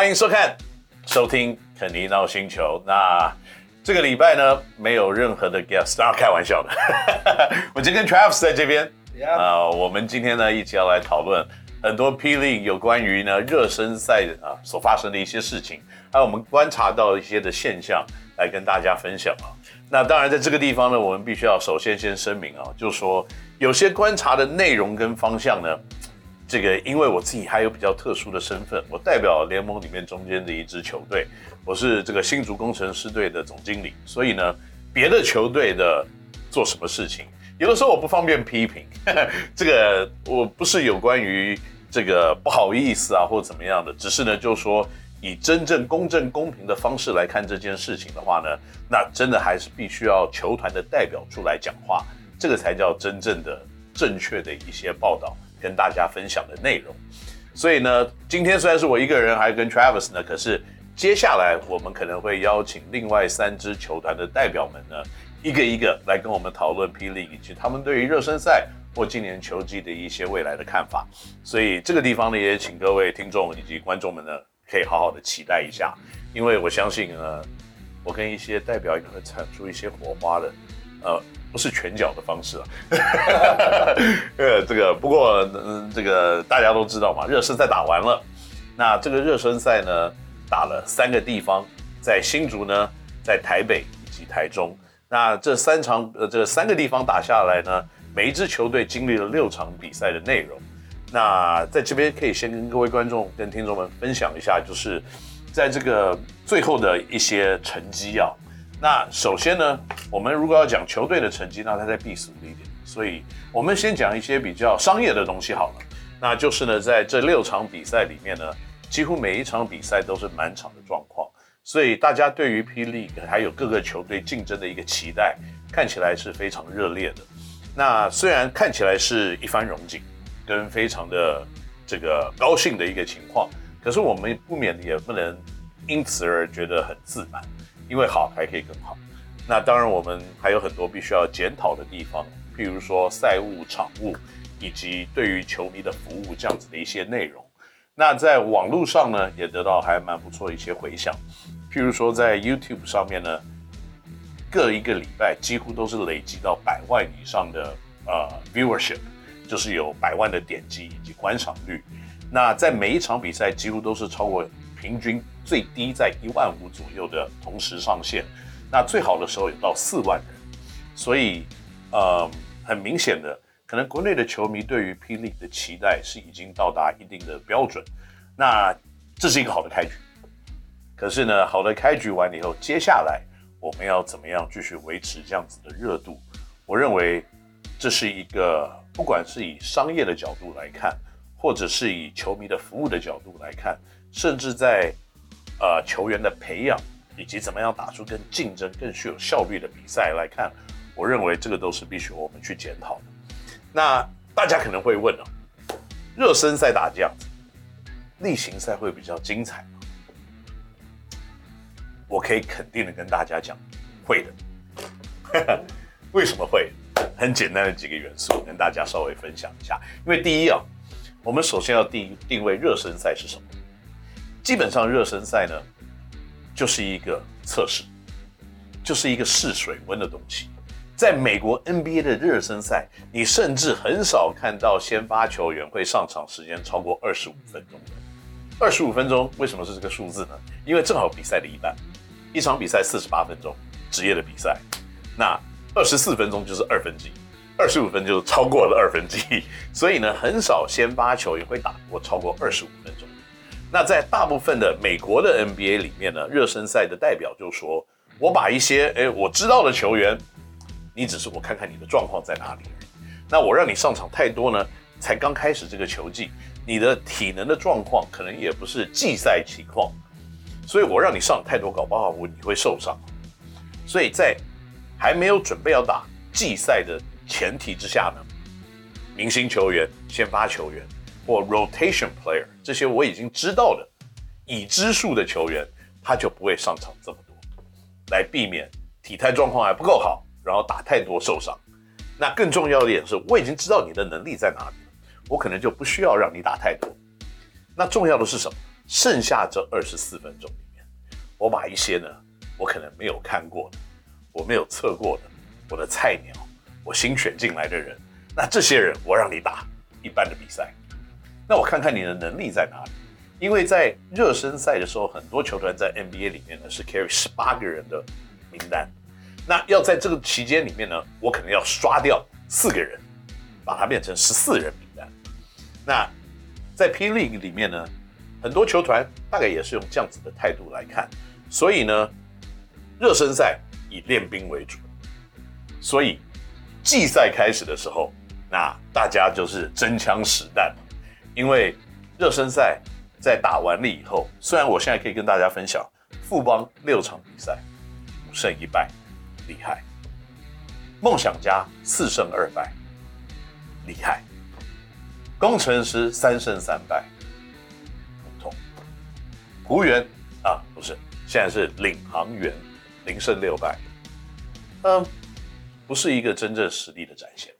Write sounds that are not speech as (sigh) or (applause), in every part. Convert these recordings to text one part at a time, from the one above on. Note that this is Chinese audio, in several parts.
欢迎收看、收听肯尼 NOW 星球。那这个礼拜呢，没有任何的 guest，当然开玩笑的。(laughs) 我今天跟 Travis 在这边啊我们今天呢一起要来讨论很多 P League 有关于呢热身赛啊所发生的一些事情，还有我们观察到一些的现象，来跟大家分享啊。那当然，在这个地方呢，我们必须要首先先声明啊，就是说有些观察的内容跟方向呢。这个，因为我自己还有比较特殊的身份，我代表联盟里面中间的一支球队，我是这个新竹工程师队的总经理，所以呢，别的球队的做什么事情，有的时候我不方便批评，(laughs) 这个我不是有关于这个不好意思啊或怎么样的，只是呢，就是说以真正公正公平的方式来看这件事情的话呢，那真的还是必须要球团的代表出来讲话，这个才叫真正的正确的一些报道。跟大家分享的内容，所以呢，今天虽然是我一个人，还跟 Travis 呢，可是接下来我们可能会邀请另外三支球团的代表们呢，一个一个来跟我们讨论霹雳以及他们对于热身赛或今年球季的一些未来的看法。所以这个地方呢，也请各位听众以及观众们呢，可以好好的期待一下，因为我相信呢，我跟一些代表也会产出一些火花的，呃。不是拳脚的方式啊，(laughs) 呃，这个不过，嗯，这个大家都知道嘛，热身赛打完了，那这个热身赛呢，打了三个地方，在新竹呢，在台北以及台中，那这三场呃这三个地方打下来呢，每一支球队经历了六场比赛的内容，那在这边可以先跟各位观众跟听众们分享一下，就是在这个最后的一些成绩啊。那首先呢，我们如果要讲球队的成绩，那它在避俗一点，所以我们先讲一些比较商业的东西好了。那就是呢，在这六场比赛里面呢，几乎每一场比赛都是满场的状况，所以大家对于 P League 还有各个球队竞争的一个期待，看起来是非常热烈的。那虽然看起来是一番荣景，跟非常的这个高兴的一个情况，可是我们不免也不能因此而觉得很自满。因为好还可以更好，那当然我们还有很多必须要检讨的地方，譬如说赛务、场务，以及对于球迷的服务这样子的一些内容。那在网络上呢，也得到还蛮不错一些回响，譬如说在 YouTube 上面呢，各一个礼拜几乎都是累积到百万以上的呃 viewership，就是有百万的点击以及观赏率。那在每一场比赛几乎都是超过。平均最低在一万五左右的同时上线，那最好的时候有到四万人，所以呃很明显的，可能国内的球迷对于霹雳的期待是已经到达一定的标准，那这是一个好的开局。可是呢，好的开局完了以后，接下来我们要怎么样继续维持这样子的热度？我认为这是一个不管是以商业的角度来看，或者是以球迷的服务的角度来看。甚至在，呃，球员的培养以及怎么样打出更竞争、更具有效率的比赛来看，我认为这个都是必须我们去检讨的。那大家可能会问哦，热身赛打这样子，例行赛会比较精彩吗？我可以肯定的跟大家讲，会的。(laughs) 为什么会？很简单的几个元素，跟大家稍微分享一下。因为第一啊，我们首先要定定位热身赛是什么。基本上热身赛呢，就是一个测试，就是一个试水温的东西。在美国 NBA 的热身赛，你甚至很少看到先发球员会上场时间超过二十五分钟的。二十五分钟为什么是这个数字呢？因为正好比赛的一半，一场比赛四十八分钟，职业的比赛，那二十四分钟就是二分之一，二十五分就超过了二分之一，所以呢，很少先发球员会打过超过二十五分钟。那在大部分的美国的 NBA 里面呢，热身赛的代表就说：“我把一些诶我知道的球员，你只是我看看你的状况在哪里。那我让你上场太多呢，才刚开始这个球季，你的体能的状况可能也不是季赛情况，所以我让你上太多，搞不好我你会受伤。所以在还没有准备要打季赛的前提之下呢，明星球员、先发球员。”或 rotation player 这些我已经知道的已知数的球员，他就不会上场这么多，来避免体态状况还不够好，然后打太多受伤。那更重要的一点是，我已经知道你的能力在哪里了，我可能就不需要让你打太多。那重要的是什么？剩下这二十四分钟里面，我把一些呢，我可能没有看过的，我没有测过的，我的菜鸟，我新选进来的人，那这些人我让你打一般的比赛，那我看看你的能力在哪里。因为在热身赛的时候，很多球团在 NBA 里面呢是 carry 十八个人的名单，那要在这个期间里面呢，我可能要刷掉四个人，把它变成十四人名单。那在 P League 里面呢，很多球团大概也是用这样子的态度来看，所以呢，热身赛以练兵为主，所以季赛开始的时候，那大家就是真枪实弹，因为热身赛。在打完了以后，虽然我现在可以跟大家分享，富邦六场比赛五胜一败，厉害；梦想家四胜二败，厉害；工程师三胜三败，普通；璞园啊，不是，现在是领航员零胜六败，嗯，不是一个真正实力的展现，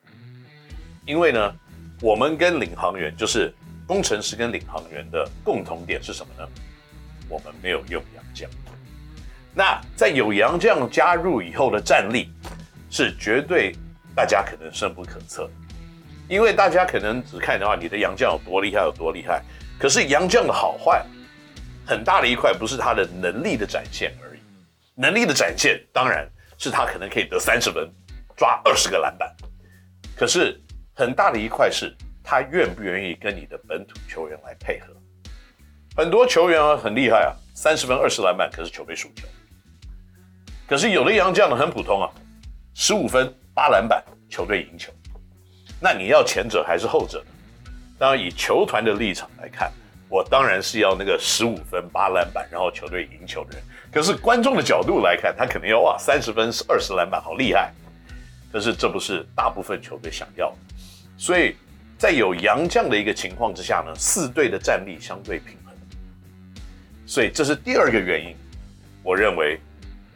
因为呢，我们跟领航员就是。工程师跟领航员的共同点是什么呢？我们没有用洋将。那在有洋将加入以后的战力是绝对大家可能深不可测，因为大家可能只看的话，你的洋将有多厉害有多厉害。可是洋将的好坏很大的一块不是他的能力的展现而已，能力的展现当然是他可能可以得三十分，抓二十个篮板。可是很大的一块是。他愿不愿意跟你的本土球员来配合？很多球员啊很厉害啊，三十分二十篮板，可是球队输球。可是有的洋将呢很普通啊，十五分八篮板，球队赢球。那你要前者还是后者呢？当然以球团的立场来看，我当然是要那个十五分八篮板，然后球队赢球的人。可是观众的角度来看，他可能要哇三十分二十篮板，好厉害。可是这不是大部分球队想要的，所以。在有洋将的一个情况之下呢，四队的战力相对平衡，所以这是第二个原因。我认为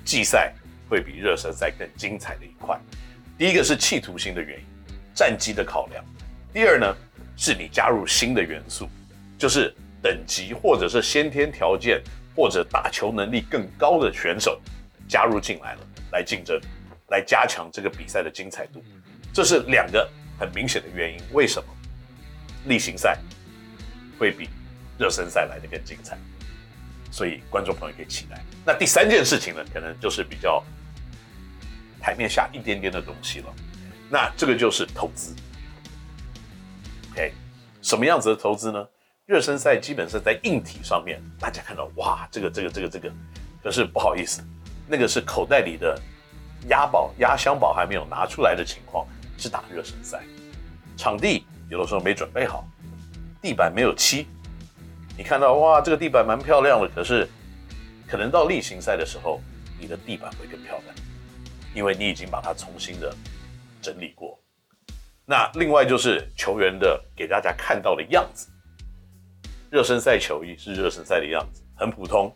季赛会比热身赛更精彩的一块。第一个是企图心的原因，战绩的考量；第二呢，是你加入新的元素，就是等级或者是先天条件或者打球能力更高的选手加入进来了，来竞争，来加强这个比赛的精彩度。这是两个。很明显的原因，为什么例行赛会比热身赛来得更精彩？所以观众朋友可以期待。那第三件事情呢，可能就是比较台面下一点点的东西了。那这个就是投资。OK，什么样子的投资呢？热身赛基本上在硬体上面，大家看到哇，这个这个这个这个，可是不好意思，那个是口袋里的押宝压箱宝还没有拿出来的情况。是打热身赛，场地有的时候没准备好，地板没有漆，你看到哇，这个地板蛮漂亮的，可是可能到例行赛的时候，你的地板会更漂亮，因为你已经把它重新的整理过。那另外就是球员的给大家看到的样子，热身赛球衣是热身赛的样子，很普通，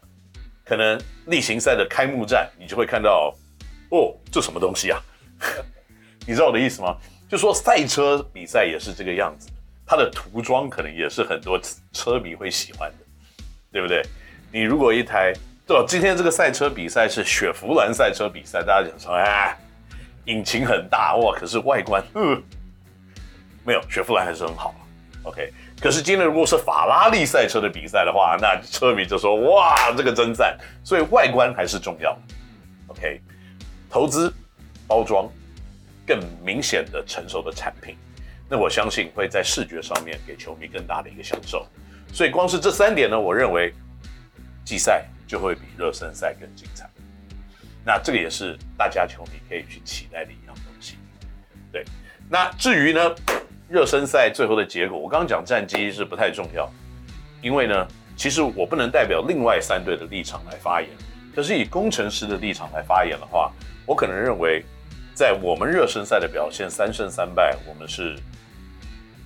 可能例行赛的开幕战你就会看到，哦，这什么东西啊？(laughs) 你知道我的意思吗？就说赛车比赛也是这个样子，它的涂装可能也是很多车迷会喜欢的，对不对？你如果一台，对吧？今天这个赛车比赛是雪佛兰赛车比赛，大家讲说，哎，引擎很大哇，可是外观，嗯，(laughs) 没有，雪佛兰还是很好，OK。可是今天如果是法拉利赛车的比赛的话，那车迷就说，哇，这个真赞。所以外观还是重要，OK。投资包装。更明显的成熟的产品，那我相信会在视觉上面给球迷更大的一个享受。所以光是这三点呢，我认为季赛就会比热身赛更精彩。那这个也是大家球迷可以去期待的一样东西。对，那至于呢，热身赛最后的结果，我刚刚讲战绩是不太重要，因为呢，其实我不能代表另外三队的立场来发言。可是以工程师的立场来发言的话，我可能认为。在我们热身赛的表现三胜三败，我们是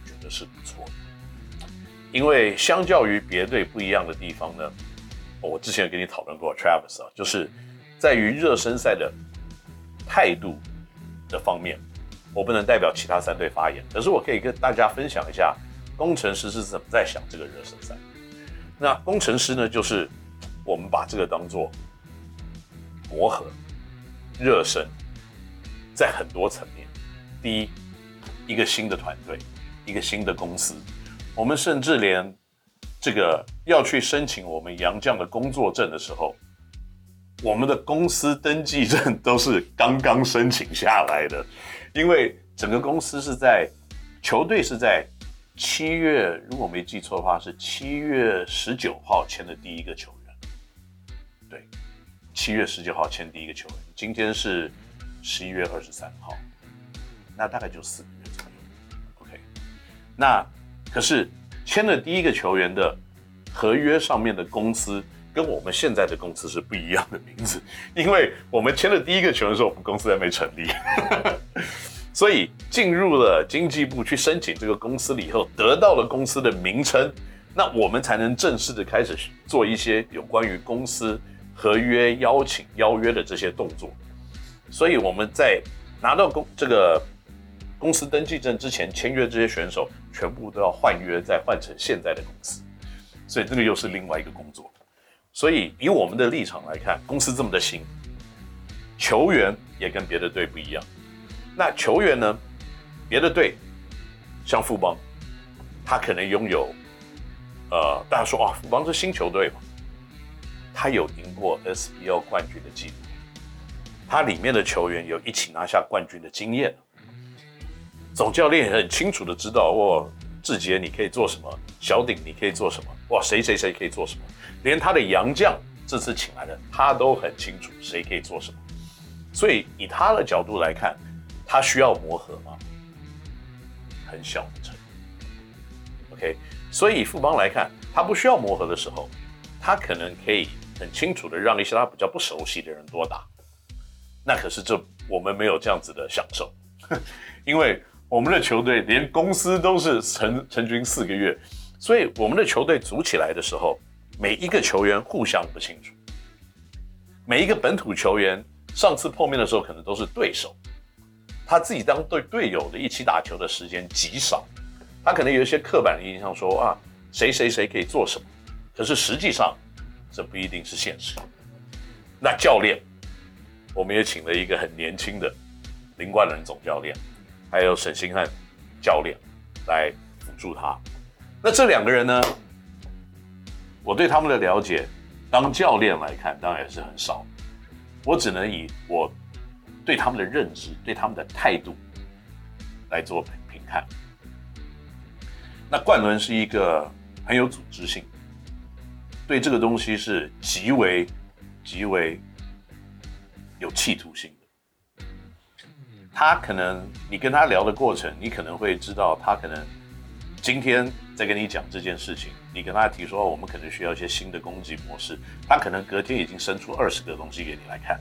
觉得是不错的。因为相较于别队不一样的地方呢，我之前跟你讨论过，Travis 啊，就是在于热身赛的态度的方面，我不能代表其他三队发言，可是我可以跟大家分享一下工程师是怎么在想这个热身赛。那工程师呢，就是我们把这个当做磨合、热身，在很多层面。第一，一个新的团队，一个新的公司，我们甚至连这个要去申请我们杨将的工作证的时候，我们的公司登记证都是刚刚申请下来的，因为整个公司是在球队是在七月，如果没记错的话，是七月十九号签的第一个球员。对，七月十九号签第一个球员，今天是十一月二十三号。那大概就四个月左右，OK。那可是签了第一个球员的合约上面的公司，跟我们现在的公司是不一样的名字，因为我们签了第一个球员的时候，我们公司还没成立，(laughs) 所以进入了经济部去申请这个公司了以后，得到了公司的名称，那我们才能正式的开始做一些有关于公司合约邀请邀约的这些动作。所以我们在拿到公这个。公司登记证之前签约这些选手，全部都要换约，再换成现在的公司，所以这个又是另外一个工作。所以以我们的立场来看，公司这么的新，球员也跟别的队不一样。那球员呢？别的队像富邦，他可能拥有，呃，大家说啊，富邦是新球队嘛，他有赢过 SBL 冠军的记录，他里面的球员有一起拿下冠军的经验。总教练也很清楚的知道，哇，志杰你可以做什么，小鼎你可以做什么，哇，谁谁谁可以做什么，连他的洋将这次请来的，他都很清楚谁可以做什么。所以以他的角度来看，他需要磨合吗？很小的程度。OK，所以富邦来看，他不需要磨合的时候，他可能可以很清楚的让一些他比较不熟悉的人多打。那可是这我们没有这样子的享受，(laughs) 因为。我们的球队连公司都是成成军四个月，所以我们的球队组起来的时候，每一个球员互相不清楚。每一个本土球员上次碰面的时候可能都是对手，他自己当对队友的一起打球的时间极少，他可能有一些刻板的印象说啊，谁谁谁可以做什么，可是实际上这不一定是现实。那教练，我们也请了一个很年轻的林冠伦总教练。还有沈星汉教练来辅助他。那这两个人呢？我对他们的了解，当教练来看，当然是很少。我只能以我对他们的认知、对他们的态度来做评判。那冠伦是一个很有组织性，对这个东西是极为、极为有企图性。他可能，你跟他聊的过程，你可能会知道，他可能今天在跟你讲这件事情，你跟他提说，我们可能需要一些新的攻击模式，他可能隔天已经生出二十个东西给你来看。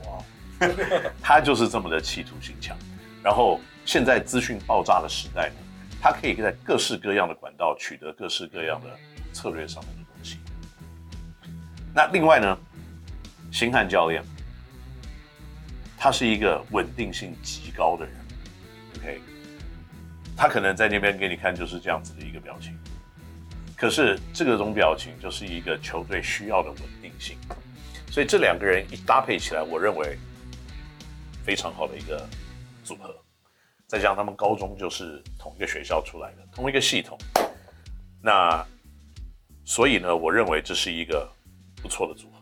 他就是这么的企图心强。然后现在资讯爆炸的时代呢，他可以在各式各样的管道取得各式各样的策略上面的东西。那另外呢，星汉教练。他是一个稳定性极高的人，OK，他可能在那边给你看就是这样子的一个表情，可是这个种表情就是一个球队需要的稳定性，所以这两个人一搭配起来，我认为非常好的一个组合。再加上他们高中就是同一个学校出来的，同一个系统，那所以呢，我认为这是一个不错的组合。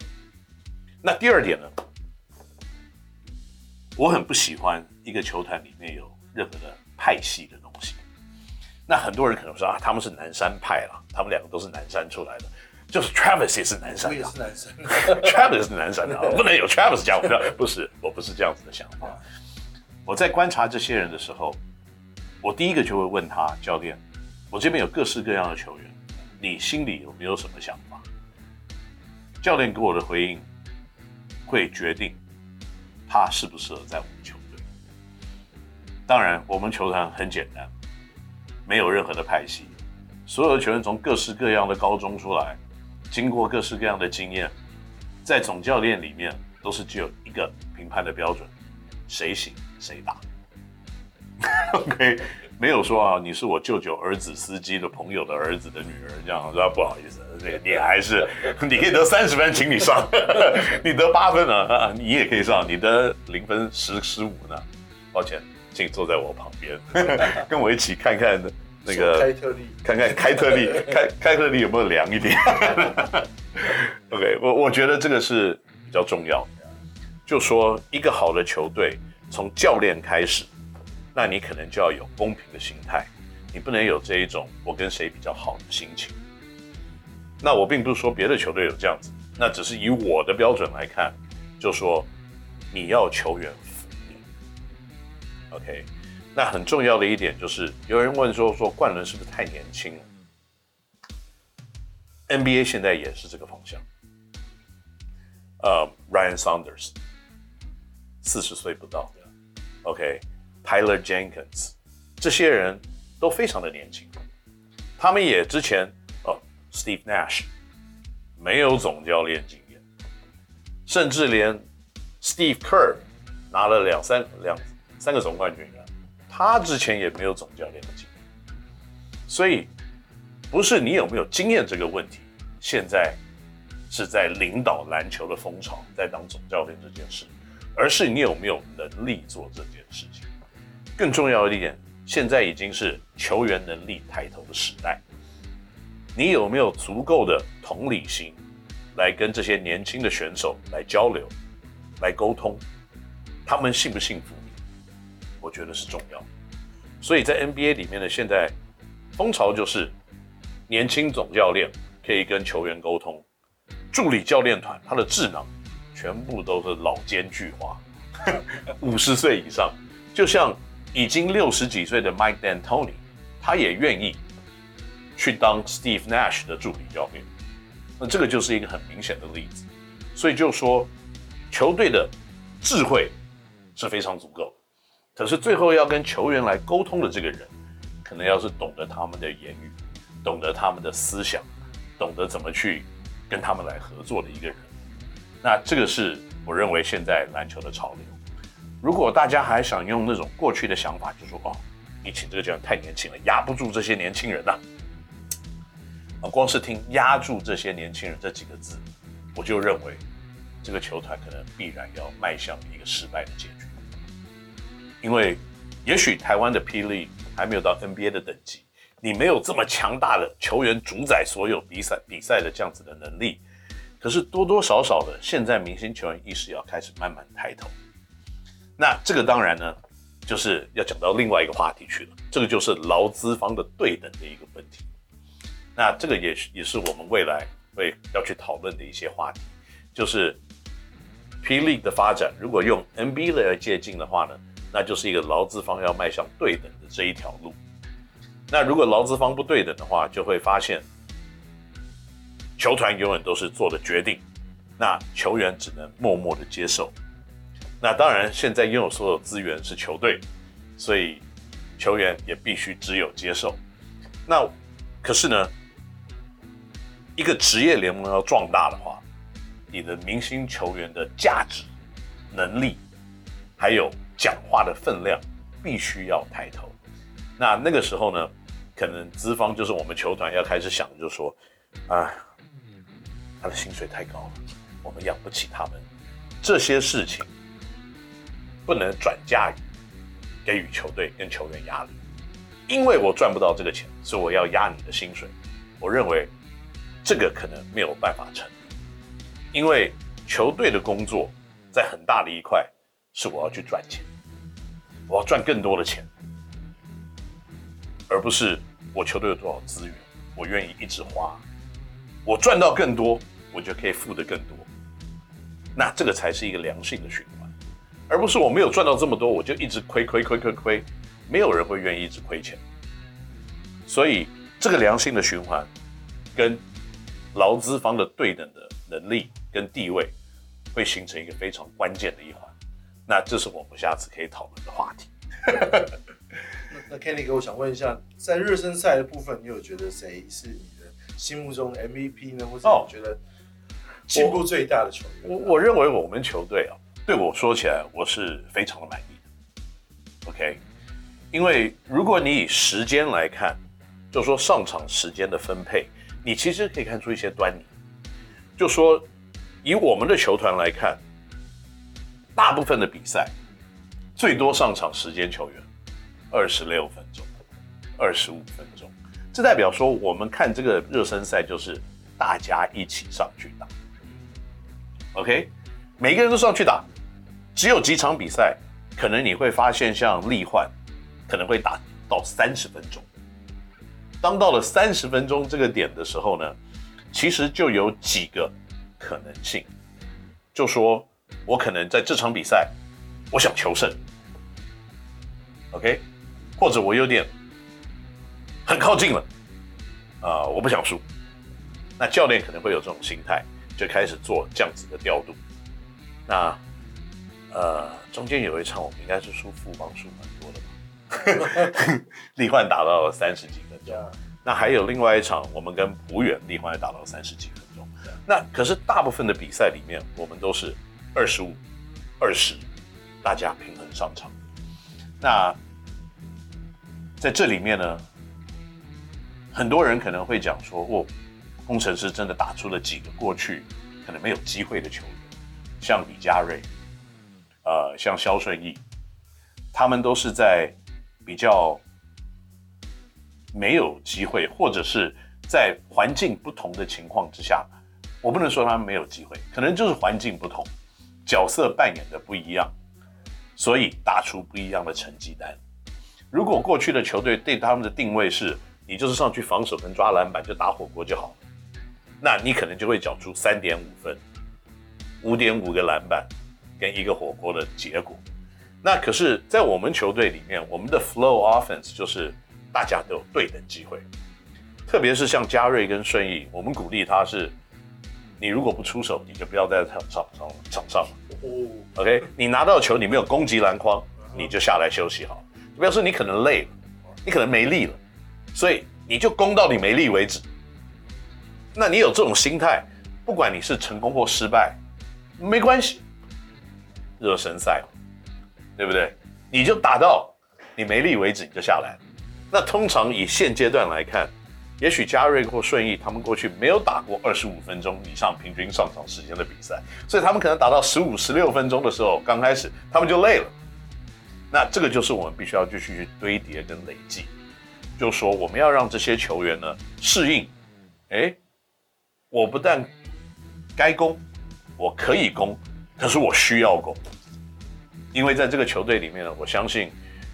那第二点呢？我很不喜欢一个球团里面有任何的派系的东西。那很多人可能说啊，他们是南山派啦，他们两个都是南山出来的，就是 Travis 也是南山的，也是南山，(laughs) Travis 是南山的，不能有 Travis 讲不，不是，我不是这样子的想法。我在观察这些人的时候，我第一个就会问他教练，我这边有各式各样的球员，你心里有没有什么想法？教练给我的回应会决定。他适不适合在我们球队？当然，我们球团很简单，没有任何的派系，所有的球员从各式各样的高中出来，经过各式各样的经验，在总教练里面都是只有一个评判的标准：谁行谁打。(laughs) OK，没有说啊，你是我舅舅儿子司机的朋友的儿子的女儿这样，说不好意思，这个你还是 (laughs) 你可以得三十分，请你上，你得八分啊，你也可以上，你得零分十十五呢，抱歉，请坐在我旁边，(laughs) 跟我一起看看那个开特利，看看开特利，(laughs) 开开特利有没有凉一点？OK，我我觉得这个是比较重要，就说一个好的球队从教练开始。那你可能就要有公平的心态，你不能有这一种我跟谁比较好的心情。那我并不是说别的球队有这样子，那只是以我的标准来看，就说你要球员服你。OK，那很重要的一点就是，有人问说说冠伦是不是太年轻了？NBA 现在也是这个方向。呃，Ryan Saunders 四十岁不到，OK。Tyler Jenkins，这些人都非常的年轻，他们也之前哦，Steve Nash 没有总教练经验，甚至连 Steve Kerr 拿了两三两三个总冠军啊，他之前也没有总教练的经验，所以不是你有没有经验这个问题，现在是在领导篮球的风潮，在当总教练这件事，而是你有没有能力做这件事情。更重要的一点，现在已经是球员能力抬头的时代。你有没有足够的同理心，来跟这些年轻的选手来交流、来沟通？他们信不信服你？我觉得是重要。所以在 NBA 里面的现在风潮就是，年轻总教练可以跟球员沟通，助理教练团他的智囊全部都是老奸巨猾，(laughs) 五十岁以上，就像。已经六十几岁的 Mike D'Antoni，他也愿意去当 Steve Nash 的助理教练。那这个就是一个很明显的例子。所以就说，球队的智慧是非常足够，可是最后要跟球员来沟通的这个人，可能要是懂得他们的言语，懂得他们的思想，懂得怎么去跟他们来合作的一个人。那这个是我认为现在篮球的潮流。如果大家还想用那种过去的想法，就说哦，你请这个教练太年轻了，压不住这些年轻人呐。啊，光是听“压住这些年轻人”这几个字，我就认为这个球团可能必然要迈向一个失败的结局。因为也许台湾的霹雳还没有到 NBA 的等级，你没有这么强大的球员主宰所有比赛比赛的这样子的能力，可是多多少少的，现在明星球员意识要开始慢慢抬头。那这个当然呢，就是要讲到另外一个话题去了。这个就是劳资方的对等的一个问题。那这个也是也是我们未来会要去讨论的一些话题，就是 P League 的发展，如果用 NBA 来借镜的话呢，那就是一个劳资方要迈向对等的这一条路。那如果劳资方不对等的话，就会发现球团永远都是做的决定，那球员只能默默的接受。那当然，现在拥有所有资源是球队，所以球员也必须只有接受。那可是呢，一个职业联盟要壮大的话，你的明星球员的价值、能力，还有讲话的分量，必须要抬头。那那个时候呢，可能资方就是我们球团要开始想，就说，啊，他的薪水太高了，我们养不起他们，这些事情。不能转嫁于给予球队跟球员压力，因为我赚不到这个钱，所以我要压你的薪水。我认为这个可能没有办法成，因为球队的工作在很大的一块是我要去赚钱，我要赚更多的钱，而不是我球队有多少资源，我愿意一直花，我赚到更多，我就可以付得更多，那这个才是一个良性的循环。而不是我没有赚到这么多，我就一直亏亏亏亏亏，没有人会愿意一直亏钱。所以这个良性的循环，跟劳资方的对等的能力跟地位，会形成一个非常关键的一环。那这是我们下次可以讨论的话题。(laughs) 那那 Kenny 哥，我想问一下，在热身赛的部分，你有觉得谁是你的心目中 MVP 呢？或者你觉得进步最大的球员？我我，我认为我们球队啊。对我说起来，我是非常的满意的。OK，因为如果你以时间来看，就说上场时间的分配，你其实可以看出一些端倪。就说以我们的球团来看，大部分的比赛最多上场时间球员二十六分钟、二十五分钟，这代表说我们看这个热身赛就是大家一起上去打。OK，每个人都上去打，只有几场比赛，可能你会发现像例换，可能会打到三十分钟。当到了三十分钟这个点的时候呢，其实就有几个可能性，就说我可能在这场比赛，我想求胜，OK，或者我有点很靠近了，啊、我不想输，那教练可能会有这种心态。就开始做这样子的调度。那呃，中间有一场我们应该是输富邦输蛮多的吧？例换打到了三十几分钟。那还有另外一场，我们跟璞园例换也打到了三十几分钟。那可是大部分的比赛里面，我们都是二十五、二十，大家平衡上场。那在这里面呢，很多人可能会讲说，哦。工程师真的打出了几个过去可能没有机会的球员，像李佳瑞，呃，像肖顺义，他们都是在比较没有机会，或者是在环境不同的情况之下，我不能说他们没有机会，可能就是环境不同，角色扮演的不一样，所以打出不一样的成绩单。如果过去的球队对他们的定位是，你就是上去防守跟抓篮板就打火锅就好。那你可能就会缴出三点五分，五点五个篮板，跟一个火锅的结果。那可是，在我们球队里面，我们的 flow offense 就是大家都有对等机会。特别是像嘉瑞跟顺义，我们鼓励他是，你如果不出手，你就不要在场上场场上。OK，你拿到球，你没有攻击篮筐，你就下来休息好。不要说你可能累了，你可能没力了，所以你就攻到你没力为止。那你有这种心态，不管你是成功或失败，没关系。热身赛，对不对？你就打到你没力为止，你就下来。那通常以现阶段来看，也许嘉瑞或顺义他们过去没有打过二十五分钟以上平均上场时间的比赛，所以他们可能打到十五、十六分钟的时候，刚开始他们就累了。那这个就是我们必须要继续去堆叠跟累积，就说我们要让这些球员呢适应，哎。我不但该攻，我可以攻，可是我需要攻，因为在这个球队里面呢，我相信，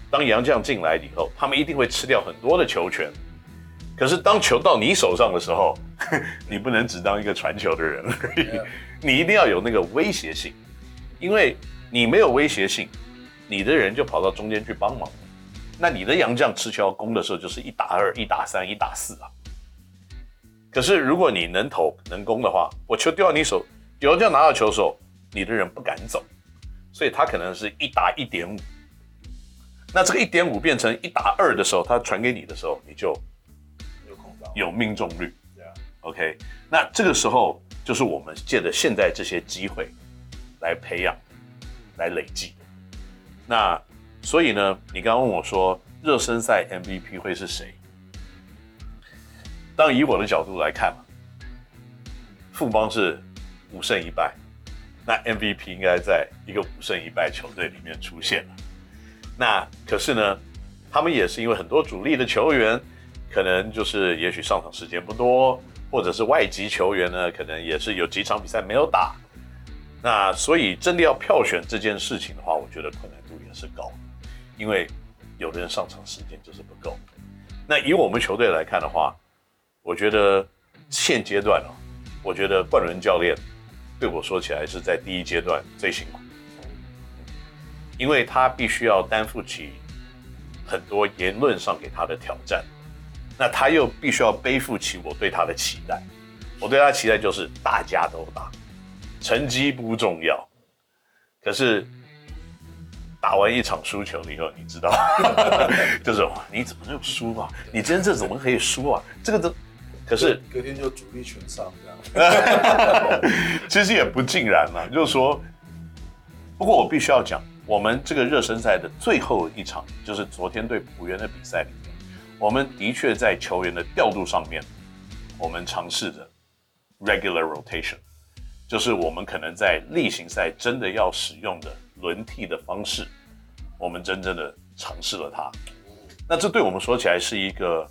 当杨将进来以后，他们一定会吃掉很多的球权。可是当球到你手上的时候，(laughs) 你不能只当一个传球的人而已。你一定要有那个威胁性，因为你没有威胁性，你的人就跑到中间去帮忙，那你的杨将持球要攻的时候，就是一打二、一打三、一打四啊。可是，如果你能投能攻的话，我球掉到你手，有人这样拿到球手，你的人不敢走，所以他可能是一打一点五。那这个一点五变成一打二的时候，他传给你的时候，你就有有命中率。OK，那这个时候就是我们借着现在这些机会来培养、来累积。那所以呢，你刚刚问我说，热身赛 MVP 会是谁？当以我的角度来看嘛，富邦是五胜一败，那 MVP 应该在一个五胜一败球队里面出现了。那可是呢，他们也是因为很多主力的球员，可能就是也许上场时间不多，或者是外籍球员呢，可能也是有几场比赛没有打。那所以真的要票选这件事情的话，我觉得困难度也是高，因为有的人上场时间就是不够。那以我们球队来看的话，我觉得现阶段哦，我觉得冠伦教练对我说起来是在第一阶段最辛苦，因为他必须要担负起很多言论上给他的挑战，那他又必须要背负起我对他的期待。我对他的期待就是大家都打，成绩不重要。可是打完一场输球了以后，你知道，(laughs) 就是，你怎么就输啊？你今天这怎么可以输啊？这个都。可是隔天就主力全上这样，(laughs) 其实也不尽然嘛。就是说，不过我必须要讲，我们这个热身赛的最后一场，就是昨天对浦原的比赛里面，我们的确在球员的调度上面，我们尝试着 regular rotation，就是我们可能在例行赛真的要使用的轮替的方式，我们真正的尝试了它。那这对我们说起来是一个，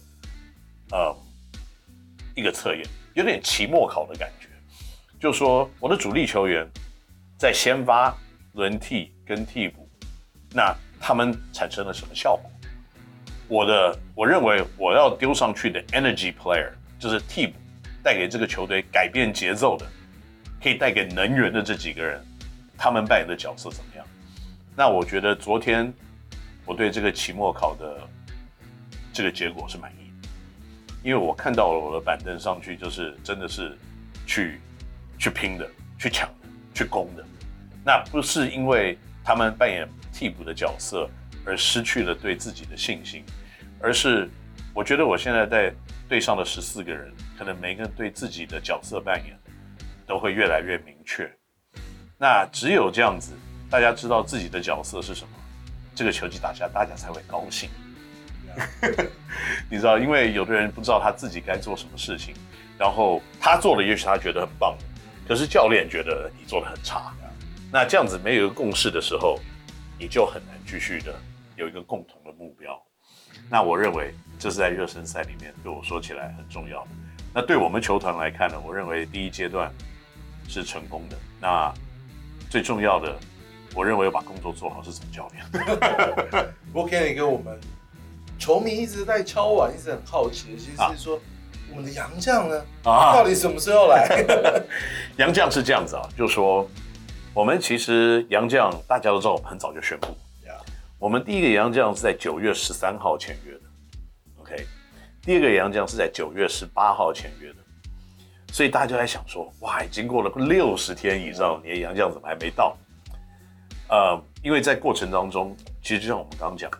呃，一个测验，有点期末考的感觉，就说我的主力球员在先发、轮替。跟替补，那他们产生了什么效果？我的我认为我要丢上去的 energy player 就是替补，带给这个球队改变节奏的，可以带给能源的这几个人，他们扮演的角色怎么样？那我觉得昨天我对这个期末考的这个结果是满意，因为我看到了我的板凳上去就是真的是去去拼的、去抢的、去攻的，那不是因为。他们扮演替补的角色，而失去了对自己的信心，而是我觉得我现在在队上的十四个人，可能每个人对自己的角色扮演都会越来越明确。那只有这样子，大家知道自己的角色是什么，这个球季打下，大家才会高兴。(laughs) 你知道，因为有的人不知道他自己该做什么事情，然后他做了，也许他觉得很棒，可是教练觉得你做的很差。那这样子没有一个共识的时候，你就很难继续的有一个共同的目标。那我认为这是在热身赛里面对我说起来很重要的。那对我们球团来看呢，我认为第一阶段是成功的。那最重要的，我认为要把工作做好是总教练。(laughs) 不过 Kenny 跟我们球迷一直在敲碗，一直很好奇的，其实是说、啊、我们的杨将呢，啊，到底什么时候来？(laughs) 杨将是这样子啊，就是说。我们其实杨将大家都知道，我们很早就宣布，Yeah. 我们第一个杨将是在九月十三号签约的，OK，第二个杨将是在九月十八号签约的，所以大家就在想说，哇，已经过了六十天以上，你的杨将怎么还没到？呃，因为在过程当中，其实就像我们刚刚讲的，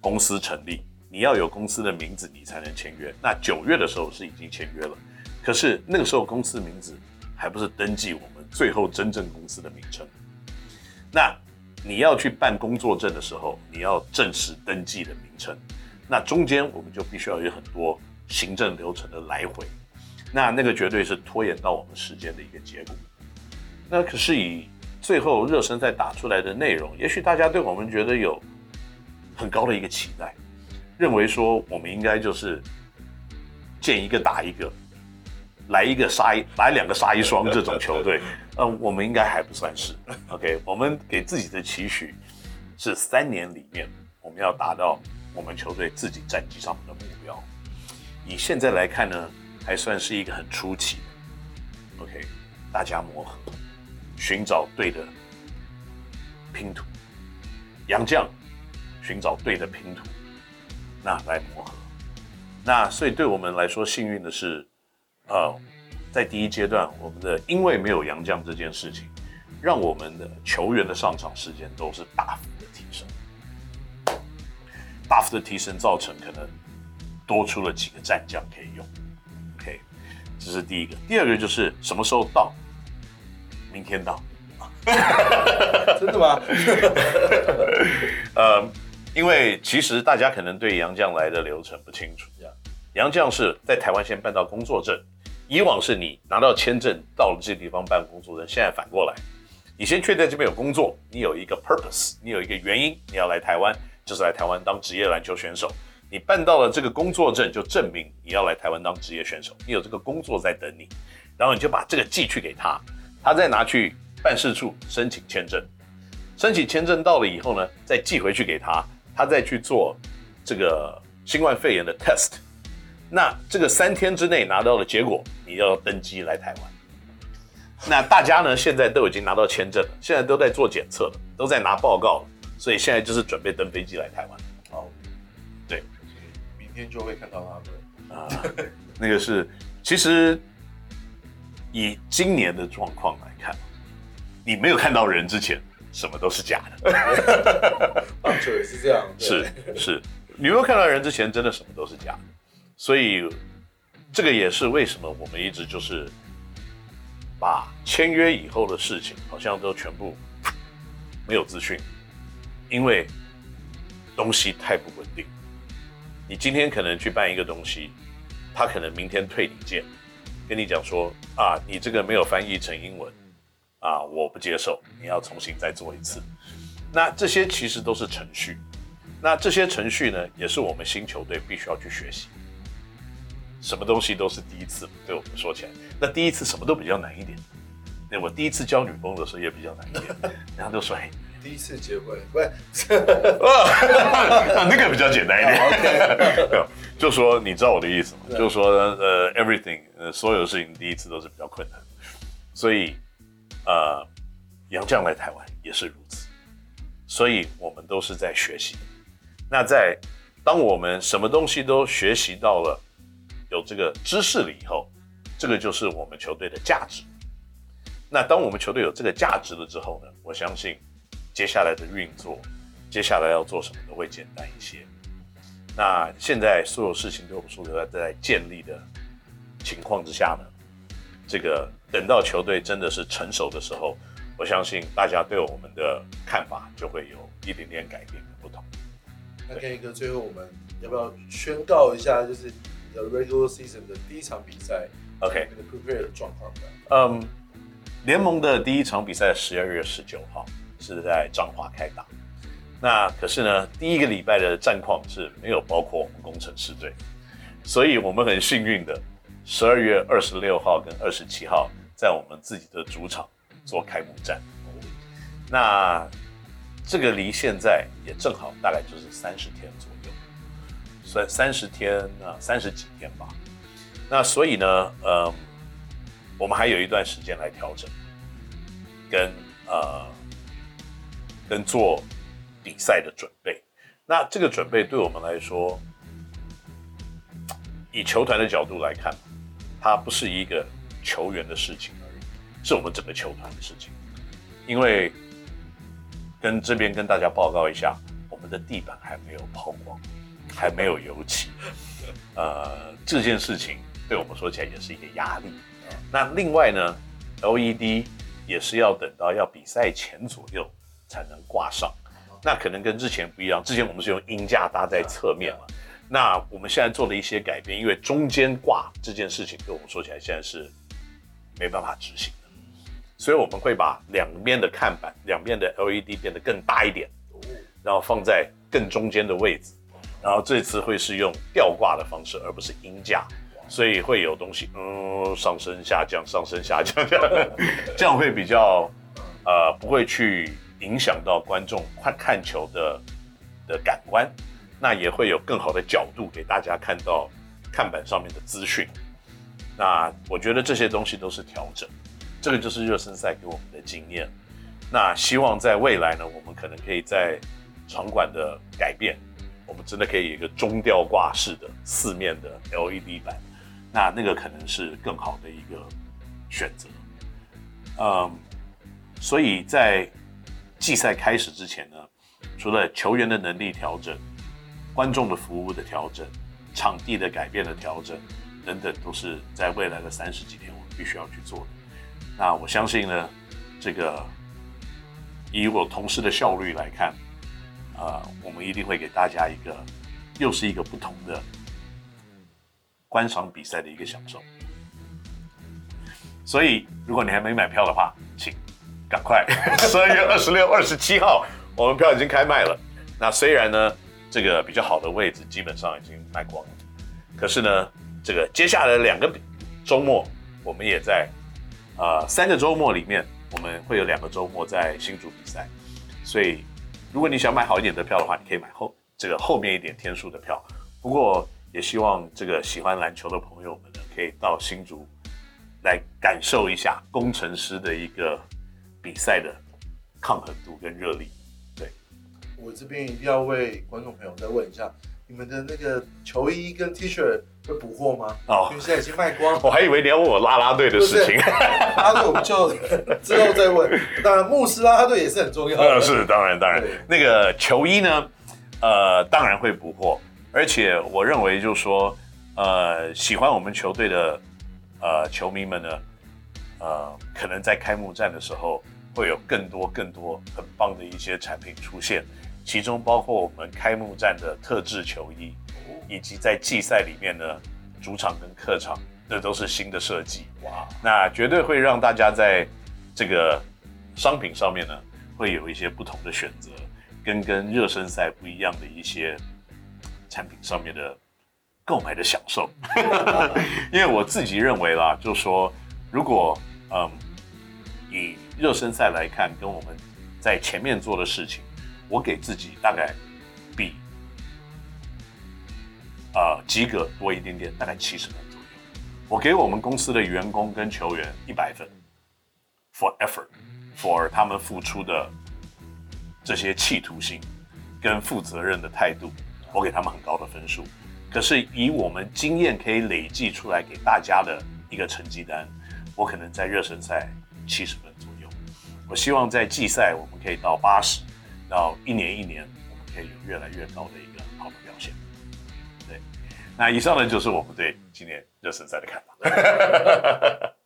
公司成立，你要有公司的名字，你才能签约。那九月的时候是已经签约了，可是那个时候公司名字还不是登记我们。最后真正公司的名称，那你要去办工作证的时候，你要正式登记的名称，那中间我们就必须要有很多行政流程的来回，那那个绝对是拖延到我们时间的一个结果。那可是以最后热身赛打出来的内容，也许大家对我们觉得有很高的一个期待，认为说我们应该就是见一个打一个。来一个杀一，来两个杀一双这种球队，(laughs) 呃，我们应该还不算是。OK，我们给自己的期许是三年里面我们要达到我们球队自己战绩上面的目标。以现在来看呢，还算是一个很初期的。OK，大家磨合，寻找对的拼图，杨将寻找对的拼图，那来磨合。那所以对我们来说，幸运的是。呃，在第一阶段，我们的因为没有洋将这件事情，让我们的球员的上场时间都是大幅的提升，大幅的提升造成可能多出了几个战将可以用。OK，这是第一个。第二个就是什么时候到？明天到。(laughs) 真的吗？(laughs) 呃，因为其实大家可能对洋将来的流程不清楚。洋将是在台湾先办到工作证。以往是你拿到签证到了这地方办工作证，现在反过来，你先确定这边有工作，你有一个 purpose，你有一个原因，你要来台湾，就是来台湾当职业篮球选手。你办到了这个工作证，就证明你要来台湾当职业选手，你有这个工作在等你，然后你就把这个寄去给他，他再拿去办事处申请签证，申请签证到了以后呢，再寄回去给他，他再去做这个新冠肺炎的 test。那这个三天之内拿到的结果，你要登机来台湾。那大家呢，现在都已经拿到签证了，现在都在做检测了，都在拿报告了，所以现在就是准备登飞机来台湾。哦，对，明天就会看到他们。啊，那个是，其实以今年的状况来看，你没有看到人之前，什么都是假的。(laughs) 棒球也是这样。是是，你没有看到人之前，真的什么都是假的。所以，这个也是为什么我们一直就是把签约以后的事情，好像都全部没有资讯，因为东西太不稳定。你今天可能去办一个东西，他可能明天退你件，跟你讲说啊，你这个没有翻译成英文，啊，我不接受，你要重新再做一次。那这些其实都是程序，那这些程序呢，也是我们新球队必须要去学习。什么东西都是第一次，对我们说起来，那第一次什么都比较难一点。那我第一次交女朋友的时候也比较难一点，然后都说，哎，(laughs) 第一次结婚，不是，(laughs) 那个比较简单一点。就说你知道我的意思吗？就说呃，everything，呃，所有的事情第一次都是比较困难，所以呃，杨将来台湾也是如此，所以我们都是在学习。那在当我们什么东西都学习到了。有这个知识了以后，这个就是我们球队的价值。那当我们球队有这个价值了之后呢，我相信接下来的运作，接下来要做什么都会简单一些。那现在所有事情都是在在建立的情况之下呢，这个等到球队真的是成熟的时候，我相信大家对我们的看法就会有一点点改变跟不同。那 Kenny 哥，最后我们要不要宣告一下，就是？Regular season 的第一场比赛，OK，那个 prepare 的状况的。嗯，联盟的第一场比赛十二月十九号是在彰化开打。那可是呢，第一个礼拜的战况是没有包括我们工程师队，所以我们很幸运的，十二月二十六号跟二十七号在我们自己的主场做开幕战。那这个离现在也正好大概就是三十天左右。算三十天啊，三十几天吧。那所以呢，呃，我们还有一段时间来调整，跟呃，跟做比赛的准备。那这个准备对我们来说，以球团的角度来看，它不是一个球员的事情而已，是我们整个球团的事情。因为跟这边跟大家报告一下，我们的地板还没有抛光。还没有油漆，呃，这件事情对我们说起来也是一个压力。那另外呢，LED 也是要等到要比赛前左右才能挂上，那可能跟之前不一样。之前我们是用鹰架搭在侧面嘛，那我们现在做了一些改变，因为中间挂这件事情对我们说起来现在是没办法执行的，所以我们会把两边的看板、两边的 LED 变得更大一点，然后放在更中间的位置。然后这次会是用吊挂的方式，而不是音架，所以会有东西嗯上升下降，上升下降这样，(laughs) 这样会比较呃不会去影响到观众看看球的的感官，那也会有更好的角度给大家看到看板上面的资讯。那我觉得这些东西都是调整，这个就是热身赛给我们的经验。那希望在未来呢，我们可能可以在场馆的改变。我们真的可以有一个中吊挂式的四面的 LED 板，那那个可能是更好的一个选择。嗯，所以在季赛开始之前呢，除了球员的能力调整、观众的服务的调整、场地的改变的调整等等，都是在未来的三十几天我们必须要去做的。那我相信呢，这个以我同事的效率来看。呃，我们一定会给大家一个，又是一个不同的观赏比赛的一个享受。所以，如果你还没买票的话，请赶快，(laughs) 十二月二十六、二十七号，我们票已经开卖了。那虽然呢，这个比较好的位置基本上已经卖光了，可是呢，这个接下来两个周末，我们也在、呃、三个周末里面，我们会有两个周末在新竹比赛，所以。如果你想买好一点的票的话，你可以买后这个后面一点天数的票。不过也希望这个喜欢篮球的朋友们呢，可以到新竹来感受一下工程师的一个比赛的抗衡度跟热力。对，我这边一定要为观众朋友再问一下，你们的那个球衣跟 T 恤会补货吗？哦，因为现在已经卖光了。我还以为你要问我拉拉队的事情。拉 (laughs) 拉队我们就之后再问。当然，牧师拉拉队也是很重要的。呃，是当然当然。那个球衣呢，呃，当然会补货，而且我认为就是说，呃，喜欢我们球队的呃球迷们呢，呃，可能在开幕战的时候会有更多更多很棒的一些产品出现。其中包括我们开幕战的特制球衣，以及在季赛里面呢，主场跟客场，这都是新的设计。哇，那绝对会让大家在这个商品上面呢，会有一些不同的选择，跟跟热身赛不一样的一些产品上面的购买的享受。(laughs) 因为我自己认为啦，就说，如果嗯以热身赛来看，跟我们在前面做的事情。我给自己大概呃及格多一点点，大概七十分左右。我给我们公司的员工跟球员一百分，for effort，for 他们付出的这些企图心跟负责任的态度，我给他们很高的分数。可是以我们经验可以累计出来给大家的一个成绩单，我可能在热身赛七十分左右。我希望在季赛我们可以到八十。到一年一年，我们可以有越来越高的那以上呢就是我们对今年热身赛的看法。(laughs)